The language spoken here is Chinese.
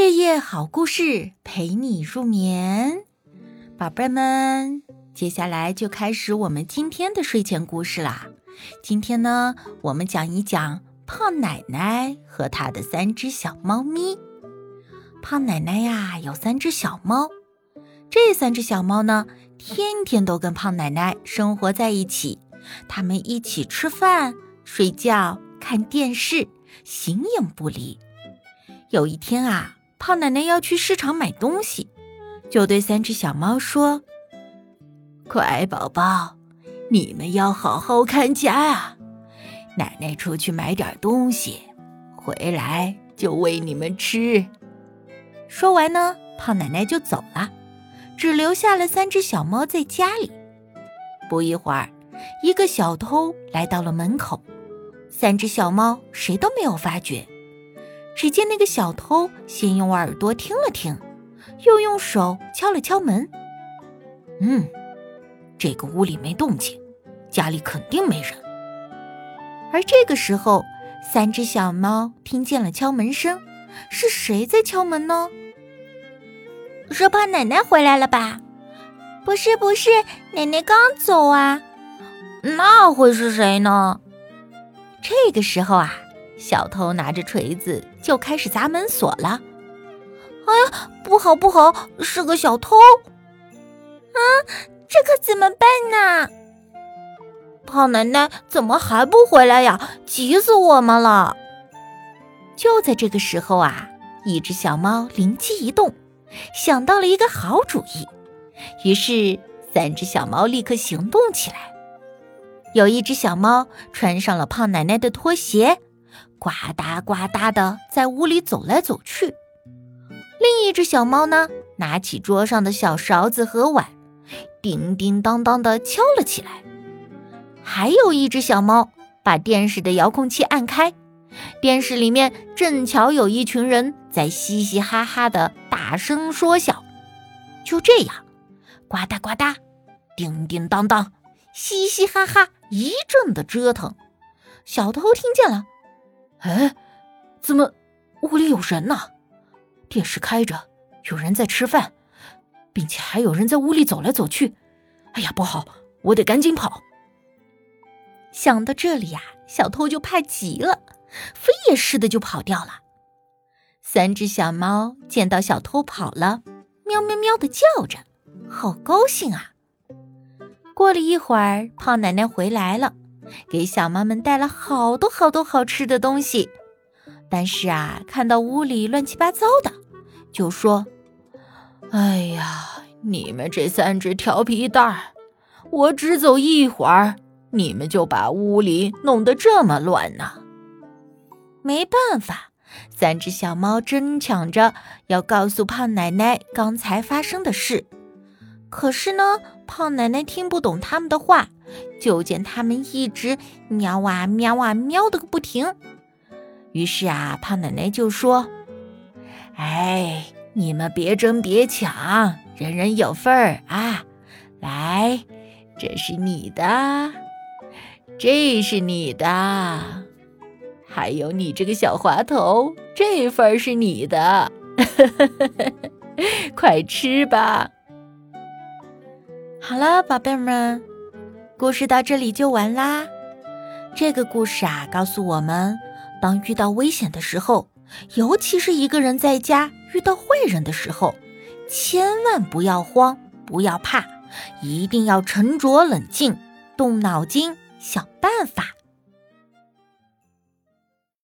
夜夜好故事陪你入眠，宝贝们，接下来就开始我们今天的睡前故事啦。今天呢，我们讲一讲胖奶奶和她的三只小猫咪。胖奶奶呀，有三只小猫，这三只小猫呢，天天都跟胖奶奶生活在一起，它们一起吃饭、睡觉、看电视，形影不离。有一天啊。胖奶奶要去市场买东西，就对三只小猫说：“乖宝宝，你们要好好看家啊！奶奶出去买点东西，回来就喂你们吃。”说完呢，胖奶奶就走了，只留下了三只小猫在家里。不一会儿，一个小偷来到了门口，三只小猫谁都没有发觉。只见那个小偷先用耳朵听了听，又用手敲了敲门。嗯，这个屋里没动静，家里肯定没人。而这个时候，三只小猫听见了敲门声，是谁在敲门呢？是怕奶奶回来了吧？不是，不是，奶奶刚走啊。那会是谁呢？这个时候啊。小偷拿着锤子就开始砸门锁了。哎呀，不好不好，是个小偷！啊，这可怎么办呢？胖奶奶怎么还不回来呀？急死我们了！就在这个时候啊，一只小猫灵机一动，想到了一个好主意。于是，三只小猫立刻行动起来。有一只小猫穿上了胖奶奶的拖鞋。呱嗒呱嗒的在屋里走来走去，另一只小猫呢，拿起桌上的小勺子和碗，叮叮当当的敲了起来。还有一只小猫把电视的遥控器按开，电视里面正巧有一群人在嘻嘻哈哈的大声说笑。就这样，呱嗒呱嗒，叮叮当当，嘻嘻哈哈一阵的折腾，小偷听见了。哎，怎么屋里有人呢？电视开着，有人在吃饭，并且还有人在屋里走来走去。哎呀，不好，我得赶紧跑！想到这里呀，小偷就怕极了，飞也似的就跑掉了。三只小猫见到小偷跑了，喵喵喵的叫着，好高兴啊！过了一会儿，胖奶奶回来了。给小猫们带了好多好多好吃的东西，但是啊，看到屋里乱七八糟的，就说：“哎呀，你们这三只调皮蛋儿，我只走一会儿，你们就把屋里弄得这么乱呢。”没办法，三只小猫争抢着要告诉胖奶奶刚才发生的事。可是呢，胖奶奶听不懂他们的话，就见他们一直喵啊喵啊喵的个不停。于是啊，胖奶奶就说：“哎，你们别争别抢，人人有份儿啊！来，这是你的，这是你的，还有你这个小滑头，这份是你的，快吃吧。”好了，宝贝们，故事到这里就完啦。这个故事啊，告诉我们，当遇到危险的时候，尤其是一个人在家遇到坏人的时候，千万不要慌，不要怕，一定要沉着冷静，动脑筋想办法。